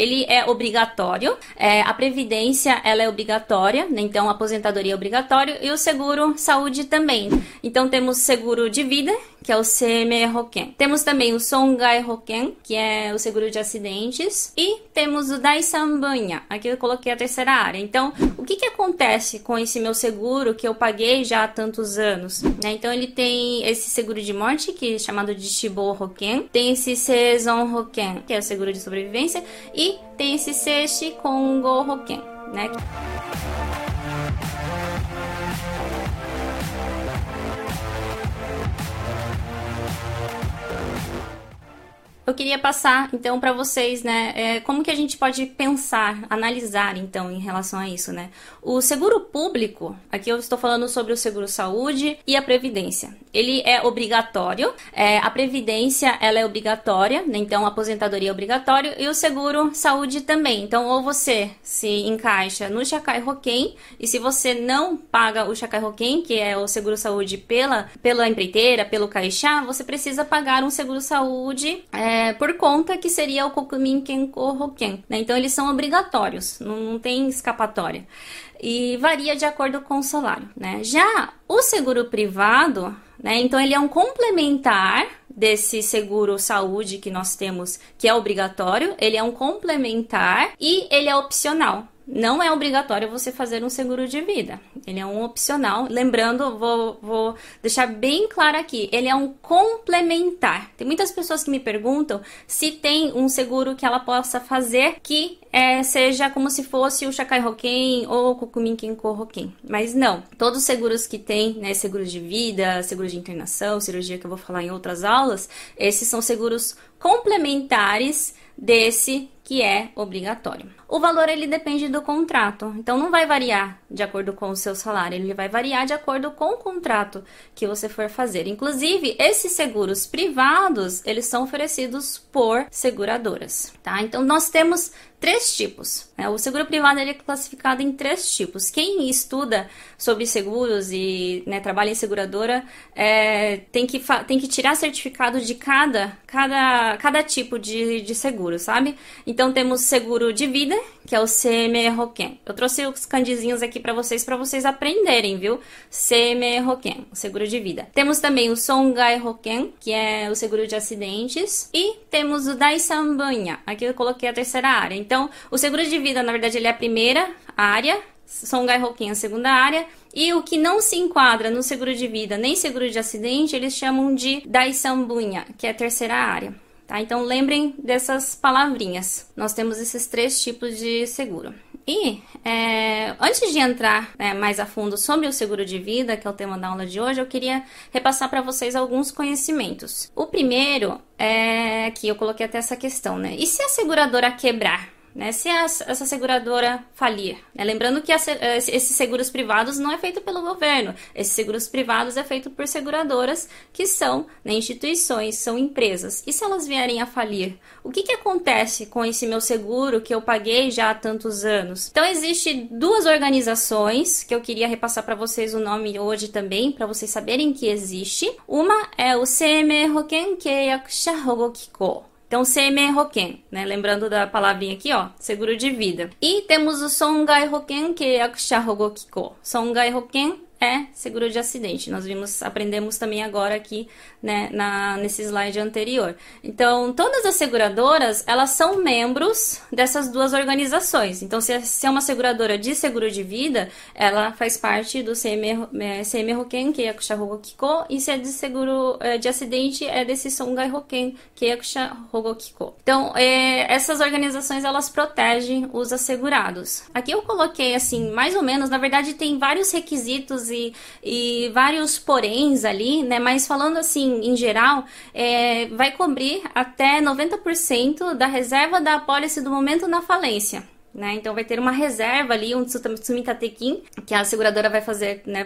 ele é obrigatório, é, a previdência ela é obrigatória, né? então a aposentadoria é obrigatória e o seguro saúde também. Então temos seguro de vida, que é o CME Hoken. Temos também o Songai Hoken, que é o seguro de acidentes, e temos o Daisan Banha. Aqui eu coloquei a terceira área. Então, o que que acontece com esse meu seguro que eu paguei já há tantos anos? Né? Então, ele tem esse seguro de morte, que é chamado de Shibo Hoken, tem esse Seizon Hoken, que é o seguro de sobrevivência, e tem esse Seishi Kongo Hoken, né? Eu queria passar então para vocês, né, é, como que a gente pode pensar, analisar então em relação a isso, né? O seguro público, aqui eu estou falando sobre o seguro saúde e a previdência. Ele é obrigatório, é, a previdência ela é obrigatória, né? então a aposentadoria é obrigatória e o seguro saúde também. Então ou você se encaixa no Chacai Roquem e se você não paga o Chacai Roquem, que é o seguro saúde pela pela empreiteira, pelo caixá, você precisa pagar um seguro saúde é, é, por conta que seria o Kokumin Kenko Hoken. Né? Então, eles são obrigatórios, não, não tem escapatória. E varia de acordo com o salário. Né? Já o seguro privado, né? então, ele é um complementar desse seguro saúde que nós temos, que é obrigatório, ele é um complementar e ele é opcional. Não é obrigatório você fazer um seguro de vida. Ele é um opcional. Lembrando, vou, vou deixar bem claro aqui: ele é um complementar. Tem muitas pessoas que me perguntam se tem um seguro que ela possa fazer que é, seja como se fosse o Shakai Hoken ou o Kukumin Kenko. Mas não. Todos os seguros que tem, né, seguros de vida, seguros de internação, cirurgia que eu vou falar em outras aulas, esses são seguros complementares desse que é obrigatório. O valor ele depende do contrato, então não vai variar de acordo com o seu salário, ele vai variar de acordo com o contrato que você for fazer. Inclusive, esses seguros privados, eles são oferecidos por seguradoras, tá? Então nós temos três tipos. Né? O seguro privado ele é classificado em três tipos. Quem estuda sobre seguros e né, trabalha em seguradora é, tem, que tem que tirar certificado de cada, cada, cada tipo de, de seguro, sabe? Então temos seguro de vida, que é o CME Roken. Eu trouxe os candizinhos aqui para vocês, para vocês aprenderem, viu? CME o seguro de vida. Temos também o Songai Roken, que é o seguro de acidentes. E temos o Daisan Banha. Aqui eu coloquei a terceira área. Então, o seguro de vida, na verdade, ele é a primeira área, Songai Hoken a segunda área, e o que não se enquadra no seguro de vida nem seguro de acidente, eles chamam de Bunha, que é a terceira área. Tá? Então lembrem dessas palavrinhas. Nós temos esses três tipos de seguro. E é, antes de entrar né, mais a fundo sobre o seguro de vida, que é o tema da aula de hoje, eu queria repassar para vocês alguns conhecimentos. O primeiro é que eu coloquei até essa questão, né? E se a seguradora quebrar? Né, se essa seguradora falir. Né? Lembrando que eh, esses seguros privados não é feito pelo governo, esses seguros privados é feito por seguradoras que são né, instituições, são empresas. E se elas vierem a falir? O que, que acontece com esse meu seguro que eu paguei já há tantos anos? Então, existe duas organizações que eu queria repassar para vocês o nome hoje também, para vocês saberem que existe. Uma é o CM Hoken Keiyakusha Hogokiko. Então, CME Hoken, né? Lembrando da palavrinha aqui, ó, seguro de vida. E temos o Songai Hoken, que é Akusha Hogokiko. Songai Hoken é seguro de acidente. Nós vimos, aprendemos também agora aqui, né, na, nesse slide anterior. Então, todas as seguradoras, elas são membros dessas duas organizações. Então, se é, se é uma seguradora de seguro de vida, ela faz parte do CM, CM Hoken, que é Kusha Kiko, e se é de seguro é, de acidente, é desse Songai Hoken, que é Kusha Kiko. Então, é, essas organizações, elas protegem os assegurados. Aqui eu coloquei, assim, mais ou menos, na verdade, tem vários requisitos e, e vários poréns ali, né? Mas falando assim, em geral, é, vai cobrir até 90% da reserva da apólice do momento na falência. Né? Então vai ter uma reserva ali, um Tsumitatekin, que a seguradora vai fazer né,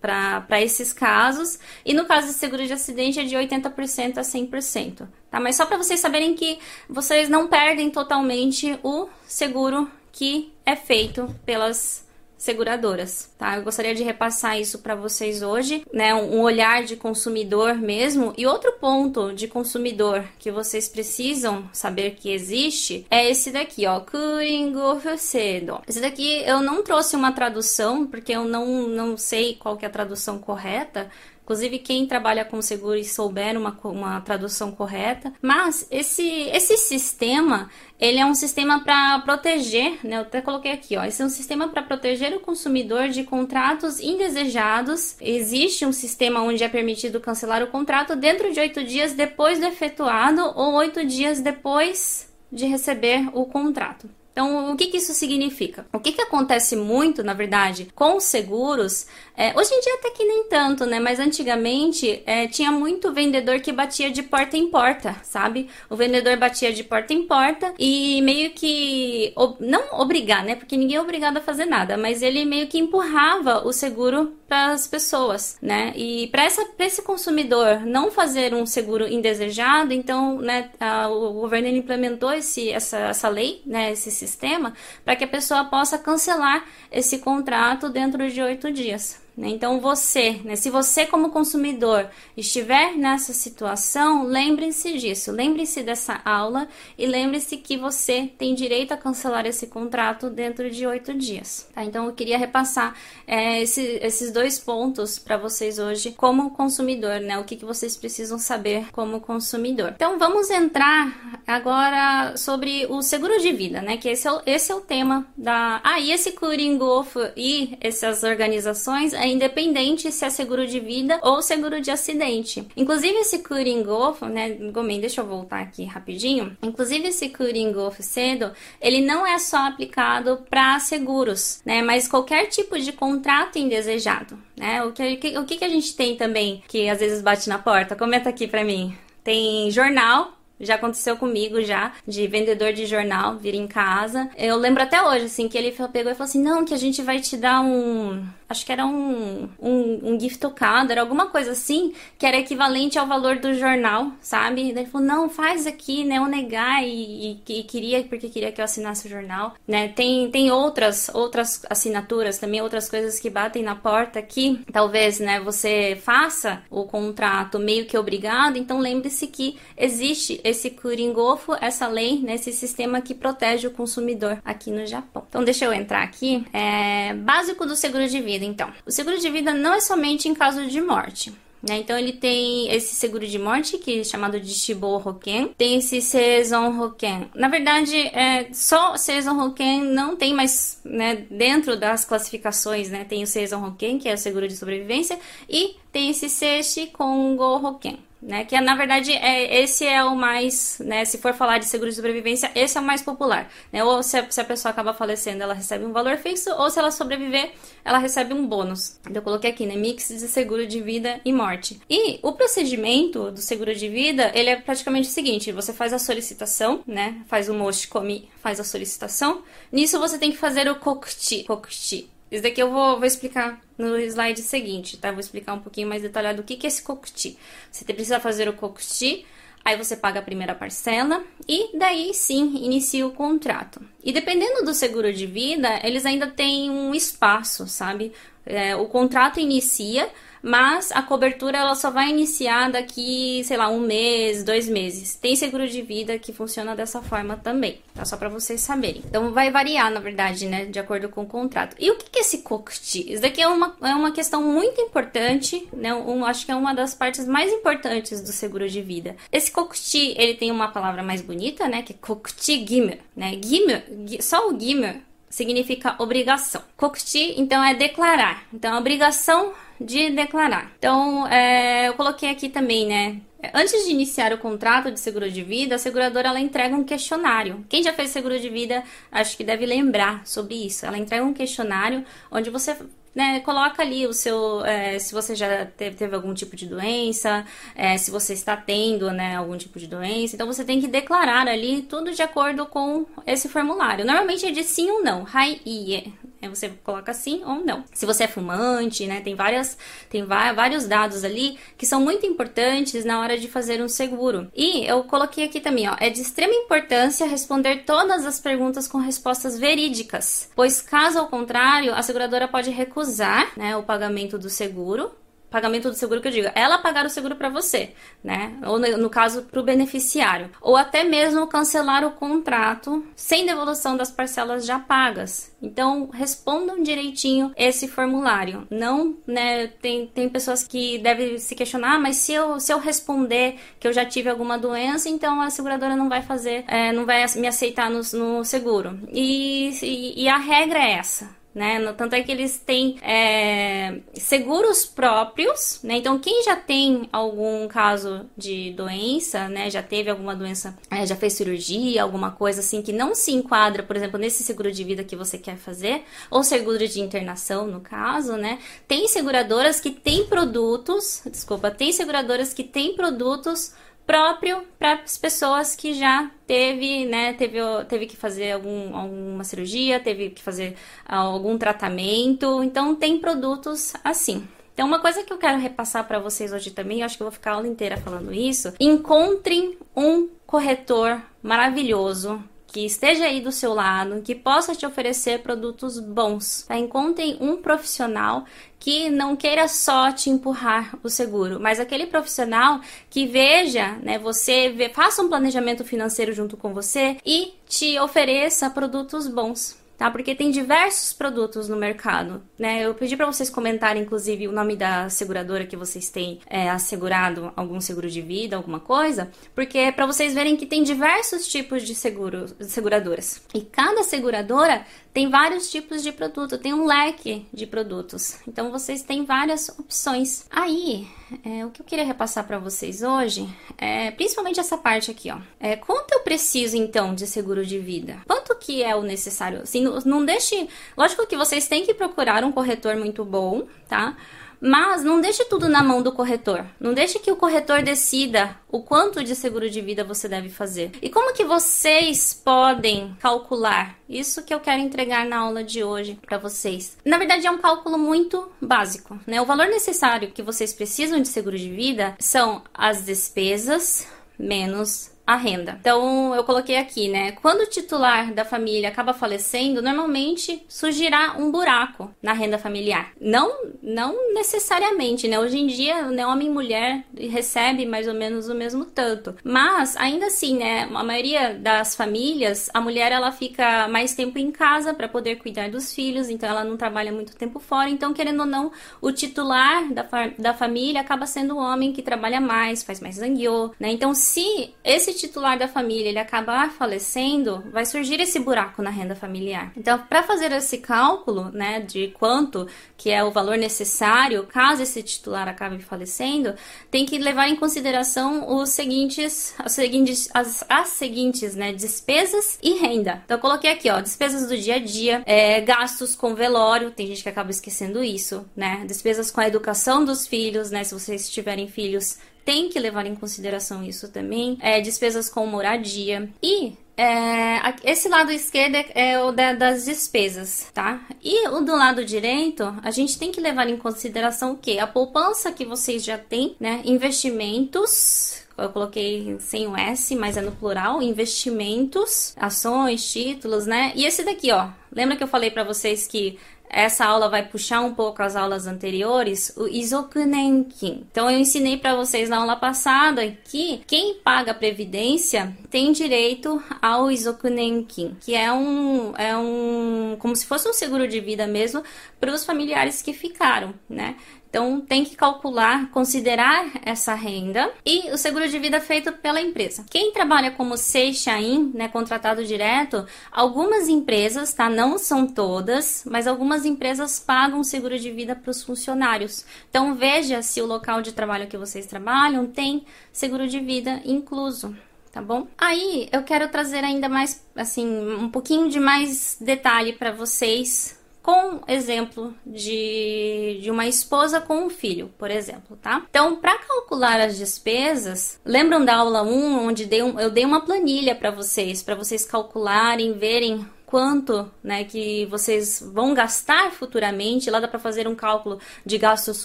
para esses casos. E no caso de seguro de acidente é de 80% a 100%. Tá? Mas só para vocês saberem que vocês não perdem totalmente o seguro que é feito pelas seguradoras, tá? Eu gostaria de repassar isso para vocês hoje, né? Um olhar de consumidor mesmo. E outro ponto de consumidor que vocês precisam saber que existe é esse daqui, ó, Kuringo Fusedo. Esse daqui eu não trouxe uma tradução porque eu não não sei qual que é a tradução correta, Inclusive, quem trabalha com seguro e souber uma, uma tradução correta. Mas esse, esse sistema, ele é um sistema para proteger, né? Eu até coloquei aqui, ó. Esse é um sistema para proteger o consumidor de contratos indesejados. Existe um sistema onde é permitido cancelar o contrato dentro de oito dias depois do efetuado ou oito dias depois de receber o contrato. Então, o que, que isso significa? O que, que acontece muito, na verdade, com os seguros, é, hoje em dia até que nem tanto, né? Mas antigamente é, tinha muito vendedor que batia de porta em porta, sabe? O vendedor batia de porta em porta e meio que, não obrigar, né? Porque ninguém é obrigado a fazer nada, mas ele meio que empurrava o seguro para as pessoas, né? E para esse consumidor não fazer um seguro indesejado, então, né, a, o governo implementou esse, essa, essa lei, né? Esse sistema para que a pessoa possa cancelar esse contrato dentro de oito dias. Né? Então, você, né, se você, como consumidor, estiver nessa situação, lembre-se disso, lembre-se dessa aula e lembre-se que você tem direito a cancelar esse contrato dentro de oito dias. Tá? Então, eu queria repassar é, esse, esses dois pontos para vocês hoje, como consumidor, né? O que, que vocês precisam saber como consumidor. Então, vamos entrar agora sobre o seguro de vida, né? Que esse é o, esse é o tema da. Ah, e esse Curingolfo e essas organizações é independente se é seguro de vida ou seguro de acidente. Inclusive esse Kuringolf, né, Gomen, deixa eu voltar aqui rapidinho. Inclusive esse Kuringolf cedo, ele não é só aplicado para seguros, né, mas qualquer tipo de contrato indesejado, né? O que, o que que a gente tem também que às vezes bate na porta? Comenta aqui para mim. Tem jornal, já aconteceu comigo já, de vendedor de jornal vir em casa. Eu lembro até hoje, assim, que ele pegou e falou assim: não, que a gente vai te dar um. Acho que era um, um, um gift tocado, era alguma coisa assim, que era equivalente ao valor do jornal, sabe? Daí ele falou: não, faz aqui, né? Eu negar e, e, e, queria, porque queria que eu assinasse o jornal, né? Tem, tem outras, outras assinaturas também, outras coisas que batem na porta que talvez, né, você faça o contrato meio que obrigado, então lembre-se que existe esse Kuringofo, essa lei, né, sistema que protege o consumidor aqui no Japão. Então, deixa eu entrar aqui. É, básico do seguro de vida, então. O seguro de vida não é somente em caso de morte. Né? Então ele tem esse seguro de morte que é chamado de Shibo Hoken, tem esse Seizon Hoken. Na verdade, é, só Seizon Hoken não tem mais né, dentro das classificações, né? Tem o Seizon Hoken, que é o seguro de sobrevivência, e tem esse Seishi Kongo Hoken né? Que na verdade é, esse é o mais, né? Se for falar de seguro de sobrevivência, esse é o mais popular, né? Ou se a, se a, pessoa acaba falecendo, ela recebe um valor fixo, ou se ela sobreviver, ela recebe um bônus. Então, eu coloquei aqui, né? Mix de seguro de vida e morte. E o procedimento do seguro de vida, ele é praticamente o seguinte: você faz a solicitação, né? Faz o moshi komi, faz a solicitação. Nisso você tem que fazer o kokuchi, kokuchi isso daqui eu vou, vou explicar no slide seguinte, tá? Vou explicar um pouquinho mais detalhado o que, que é esse cocuti. Você precisa fazer o cocuti, aí você paga a primeira parcela e daí sim inicia o contrato. E dependendo do seguro de vida, eles ainda têm um espaço, sabe? É, o contrato inicia mas a cobertura ela só vai iniciar daqui, sei lá, um mês, dois meses. Tem seguro de vida que funciona dessa forma também, tá? Só para vocês saberem. Então vai variar, na verdade, né, de acordo com o contrato. E o que é esse cocktail? Isso daqui é uma, é uma questão muito importante, né? Um, acho que é uma das partes mais importantes do seguro de vida. Esse cocktail, ele tem uma palavra mais bonita, né, que é cocktail gimmer, né? Gimmer, só o gimmer significa obrigação. Kokti, então, é declarar. Então, obrigação de declarar. Então, é, eu coloquei aqui também, né? Antes de iniciar o contrato de seguro de vida, a seguradora ela entrega um questionário. Quem já fez seguro de vida, acho que deve lembrar sobre isso. Ela entrega um questionário onde você né, coloca ali o seu, é, se você já teve, teve, algum tipo de doença, é, se você está tendo, né, algum tipo de doença. Então você tem que declarar ali tudo de acordo com esse formulário. Normalmente é de sim ou não, hai ie, Aí você coloca sim ou não. Se você é fumante, né? Tem várias, tem vários dados ali que são muito importantes na hora de fazer um seguro. E eu coloquei aqui também, ó, é de extrema importância responder todas as perguntas com respostas verídicas, pois caso ao contrário, a seguradora pode recusar, né, o pagamento do seguro pagamento do seguro que eu digo, ela pagar o seguro para você, né? Ou no, caso para o beneficiário, ou até mesmo cancelar o contrato sem devolução das parcelas já pagas. Então respondam direitinho esse formulário. Não, né? Tem, tem pessoas que devem se questionar, mas se eu se eu responder que eu já tive alguma doença, então a seguradora não vai fazer, é, não vai me aceitar no, no seguro. E, e, e a regra é essa né? Tanto é que eles têm é, seguros próprios, né? Então, quem já tem algum caso de doença, né? Já teve alguma doença, é, já fez cirurgia, alguma coisa assim que não se enquadra, por exemplo, nesse seguro de vida que você quer fazer, ou seguro de internação, no caso, né? Tem seguradoras que têm produtos, desculpa, tem seguradoras que têm produtos próprio para as pessoas que já teve, né, teve, teve que fazer algum, alguma cirurgia, teve que fazer algum tratamento. Então tem produtos assim. Então, uma coisa que eu quero repassar para vocês hoje também, acho que eu vou ficar a aula inteira falando isso. Encontrem um corretor maravilhoso que esteja aí do seu lado, que possa te oferecer produtos bons. Tá? Encontre um profissional que não queira só te empurrar o seguro, mas aquele profissional que veja, né, você vê, faça um planejamento financeiro junto com você e te ofereça produtos bons tá? Porque tem diversos produtos no mercado, né? Eu pedi para vocês comentarem, inclusive, o nome da seguradora que vocês têm é, assegurado, algum seguro de vida, alguma coisa, porque é para vocês verem que tem diversos tipos de seguro, seguradoras. E cada seguradora tem vários tipos de produto, tem um leque de produtos. Então vocês têm várias opções. Aí, é, o que eu queria repassar para vocês hoje é principalmente essa parte aqui, ó. É, quanto eu preciso então de seguro de vida? Quanto que é o necessário? Assim, não, não deixe. Lógico que vocês têm que procurar um corretor muito bom, tá? Mas não deixe tudo na mão do corretor. Não deixe que o corretor decida o quanto de seguro de vida você deve fazer. E como que vocês podem calcular? Isso que eu quero entregar na aula de hoje para vocês. Na verdade é um cálculo muito básico, né? O valor necessário que vocês precisam de seguro de vida são as despesas menos a renda. Então, eu coloquei aqui, né? Quando o titular da família acaba falecendo, normalmente surgirá um buraco na renda familiar. Não, não necessariamente, né? Hoje em dia, né, homem e mulher recebe mais ou menos o mesmo tanto. Mas, ainda assim, né? A maioria das famílias, a mulher ela fica mais tempo em casa para poder cuidar dos filhos, então ela não trabalha muito tempo fora. Então, querendo ou não, o titular da, da família acaba sendo o homem que trabalha mais, faz mais zangueô, né? Então, se esse esse titular da família ele acabar falecendo, vai surgir esse buraco na renda familiar. Então, para fazer esse cálculo, né, de quanto que é o valor necessário, caso esse titular acabe falecendo, tem que levar em consideração os seguintes, as seguintes, as, as seguintes, né, despesas e renda. Então, eu coloquei aqui, ó, despesas do dia a dia, é, gastos com velório, tem gente que acaba esquecendo isso, né, despesas com a educação dos filhos, né, se vocês tiverem filhos, tem que levar em consideração isso também. É, despesas com moradia. E é, esse lado esquerdo é o da, das despesas, tá? E o do lado direito, a gente tem que levar em consideração o que? A poupança que vocês já têm, né? Investimentos, eu coloquei sem o S, mas é no plural, investimentos, ações, títulos, né? E esse daqui, ó, lembra que eu falei para vocês que essa aula vai puxar um pouco as aulas anteriores, o Izokunenkin. Então eu ensinei para vocês na aula passada que quem paga a previdência tem direito ao Izokunenkin, que é um é um como se fosse um seguro de vida mesmo para os familiares que ficaram, né? Então tem que calcular, considerar essa renda e o seguro de vida feito pela empresa. Quem trabalha como Seixain, né, contratado direto, algumas empresas, tá, não são todas, mas algumas empresas pagam seguro de vida para os funcionários. Então veja se o local de trabalho que vocês trabalham tem seguro de vida incluso tá bom? Aí eu quero trazer ainda mais, assim, um pouquinho de mais detalhe para vocês com exemplo de, de uma esposa com um filho, por exemplo, tá? Então, para calcular as despesas, lembram da aula 1, onde dei um, eu dei uma planilha para vocês, para vocês calcularem, verem quanto, né, que vocês vão gastar futuramente. Lá dá para fazer um cálculo de gastos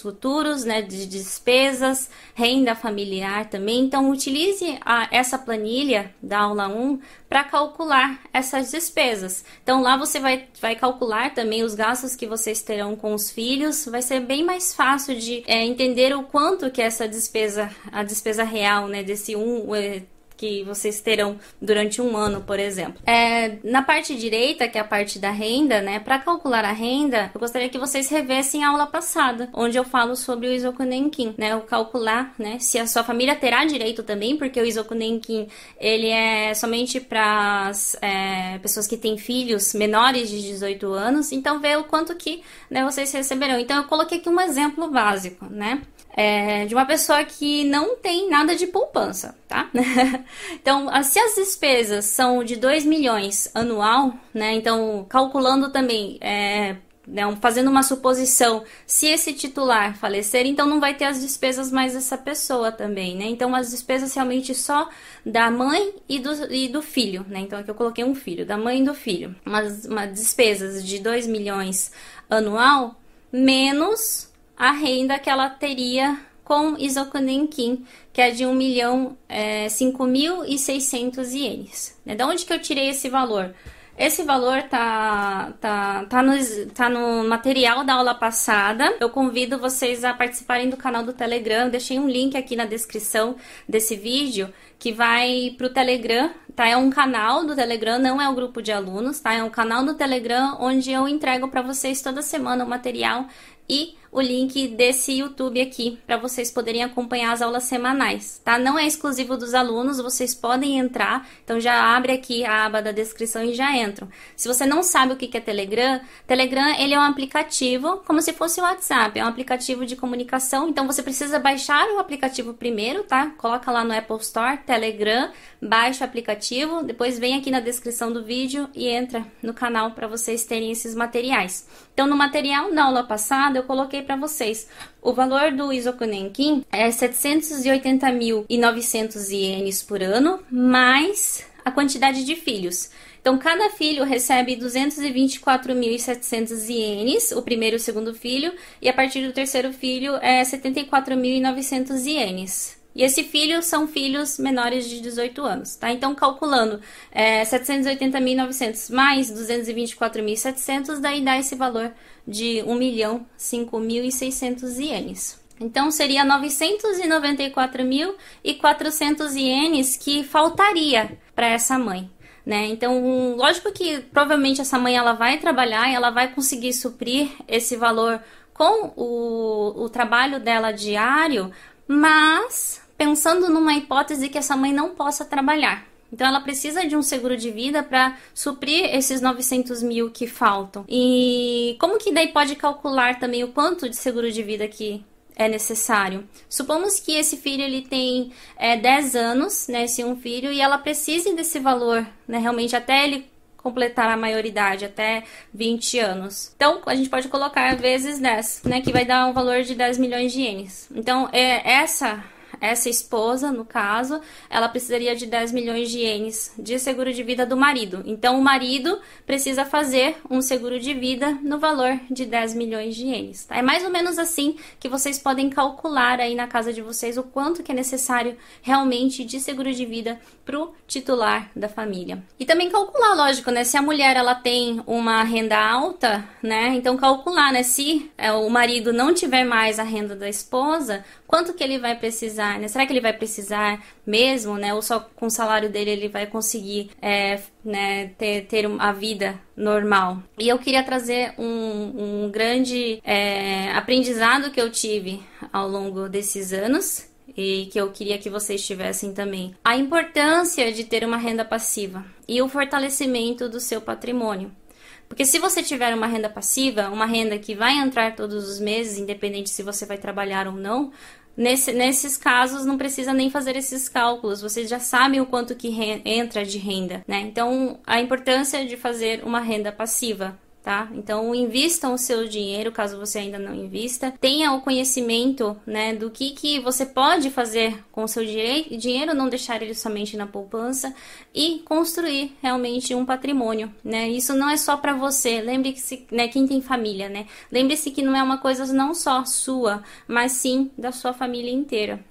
futuros, né, de despesas, renda familiar também. Então utilize a, essa planilha da aula 1 para calcular essas despesas. Então lá você vai, vai calcular também os gastos que vocês terão com os filhos. Vai ser bem mais fácil de é, entender o quanto que essa despesa, a despesa real, né, desse um é, que vocês terão durante um ano, por exemplo. É, na parte direita, que é a parte da renda, né? Para calcular a renda, eu gostaria que vocês revessem a aula passada, onde eu falo sobre o Isokunenkin, né? O calcular, né? Se a sua família terá direito também, porque o Isokunenkin ele é somente para é, pessoas que têm filhos menores de 18 anos. Então, vê o quanto que né, vocês receberão. Então, eu coloquei aqui um exemplo básico, né? É, de uma pessoa que não tem nada de poupança, tá? então, se as despesas são de 2 milhões anual, né? Então, calculando também, é, né, fazendo uma suposição, se esse titular falecer, então não vai ter as despesas mais dessa pessoa também, né? Então, as despesas realmente só da mãe e do, e do filho, né? Então, aqui eu coloquei um filho, da mãe e do filho. Umas, uma despesas de 2 milhões anual, menos a renda que ela teria com Isokunenkin, que é de 1 milhão é, 5.600 ienes. Né? Da onde que eu tirei esse valor? Esse valor tá, tá, tá, no, tá no material da aula passada. Eu convido vocês a participarem do canal do Telegram. Eu deixei um link aqui na descrição desse vídeo que vai para o Telegram, tá? É um canal do Telegram, não é o um grupo de alunos, tá? É um canal do Telegram onde eu entrego para vocês toda semana o material e o link desse YouTube aqui para vocês poderem acompanhar as aulas semanais, tá? Não é exclusivo dos alunos, vocês podem entrar, então já abre aqui a aba da descrição e já entram. Se você não sabe o que é Telegram, Telegram ele é um aplicativo como se fosse o WhatsApp, é um aplicativo de comunicação, então você precisa baixar o aplicativo primeiro, tá? Coloca lá no Apple Store, Telegram, baixa o aplicativo, depois vem aqui na descrição do vídeo e entra no canal para vocês terem esses materiais. Então no material na aula passada eu coloquei para vocês. O valor do Isokunenkin é 780.900 ienes por ano, mais a quantidade de filhos. Então, cada filho recebe 224.700 ienes, o primeiro e o segundo filho, e a partir do terceiro filho é 74.900 ienes. E esse filho são filhos menores de 18 anos, tá? Então, calculando é, 780.900 mais 224.700, daí dá esse valor de 1 milhão 5.600 ienes. Então, seria 994.400 ienes que faltaria para essa mãe. Né? Então, lógico que provavelmente essa mãe ela vai trabalhar e ela vai conseguir suprir esse valor com o, o trabalho dela diário, mas pensando numa hipótese que essa mãe não possa trabalhar. Então ela precisa de um seguro de vida para suprir esses 900 mil que faltam. E como que daí pode calcular também o quanto de seguro de vida que é necessário? Supomos que esse filho ele tem é, 10 anos, né, esse um filho, e ela precise desse valor, né, realmente até ele completar a maioridade, até 20 anos. Então, a gente pode colocar vezes 10, né, que vai dar um valor de 10 milhões de ienes. Então, é essa essa esposa, no caso, ela precisaria de 10 milhões de ienes de seguro de vida do marido. Então, o marido precisa fazer um seguro de vida no valor de 10 milhões de ienes. Tá? É mais ou menos assim que vocês podem calcular aí na casa de vocês o quanto que é necessário realmente de seguro de vida para o titular da família. E também calcular, lógico, né? Se a mulher ela tem uma renda alta, né? Então calcular, né? Se é, o marido não tiver mais a renda da esposa, quanto que ele vai precisar, né? Será que ele vai precisar mesmo, né? Ou só com o salário dele ele vai conseguir é, né, ter, ter a vida normal. E eu queria trazer um, um grande é, aprendizado que eu tive ao longo desses anos e que eu queria que vocês tivessem também. A importância de ter uma renda passiva e o fortalecimento do seu patrimônio. Porque se você tiver uma renda passiva, uma renda que vai entrar todos os meses, independente se você vai trabalhar ou não, nesse, nesses casos não precisa nem fazer esses cálculos, vocês já sabem o quanto que entra de renda, né? Então, a importância de fazer uma renda passiva. Tá? Então invistam o seu dinheiro, caso você ainda não invista, tenha o conhecimento, né, do que que você pode fazer com o seu dinheiro, não deixar ele somente na poupança e construir realmente um patrimônio, né? Isso não é só para você. Lembre-se, né, quem tem família, né? Lembre-se que não é uma coisa não só sua, mas sim da sua família inteira.